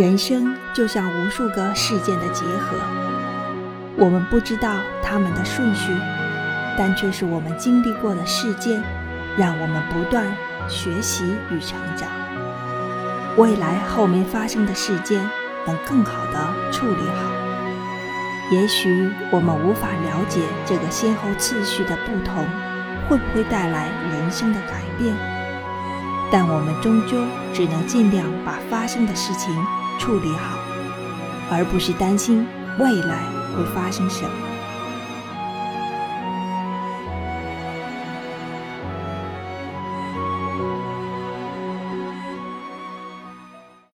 人生就像无数个事件的结合，我们不知道它们的顺序，但却是我们经历过的事件，让我们不断学习与成长。未来后面发生的事件，能更好的处理好。也许我们无法了解这个先后次序的不同，会不会带来人生的改变，但我们终究只能尽量把发生的事情。处理好，而不是担心未来会发生什么。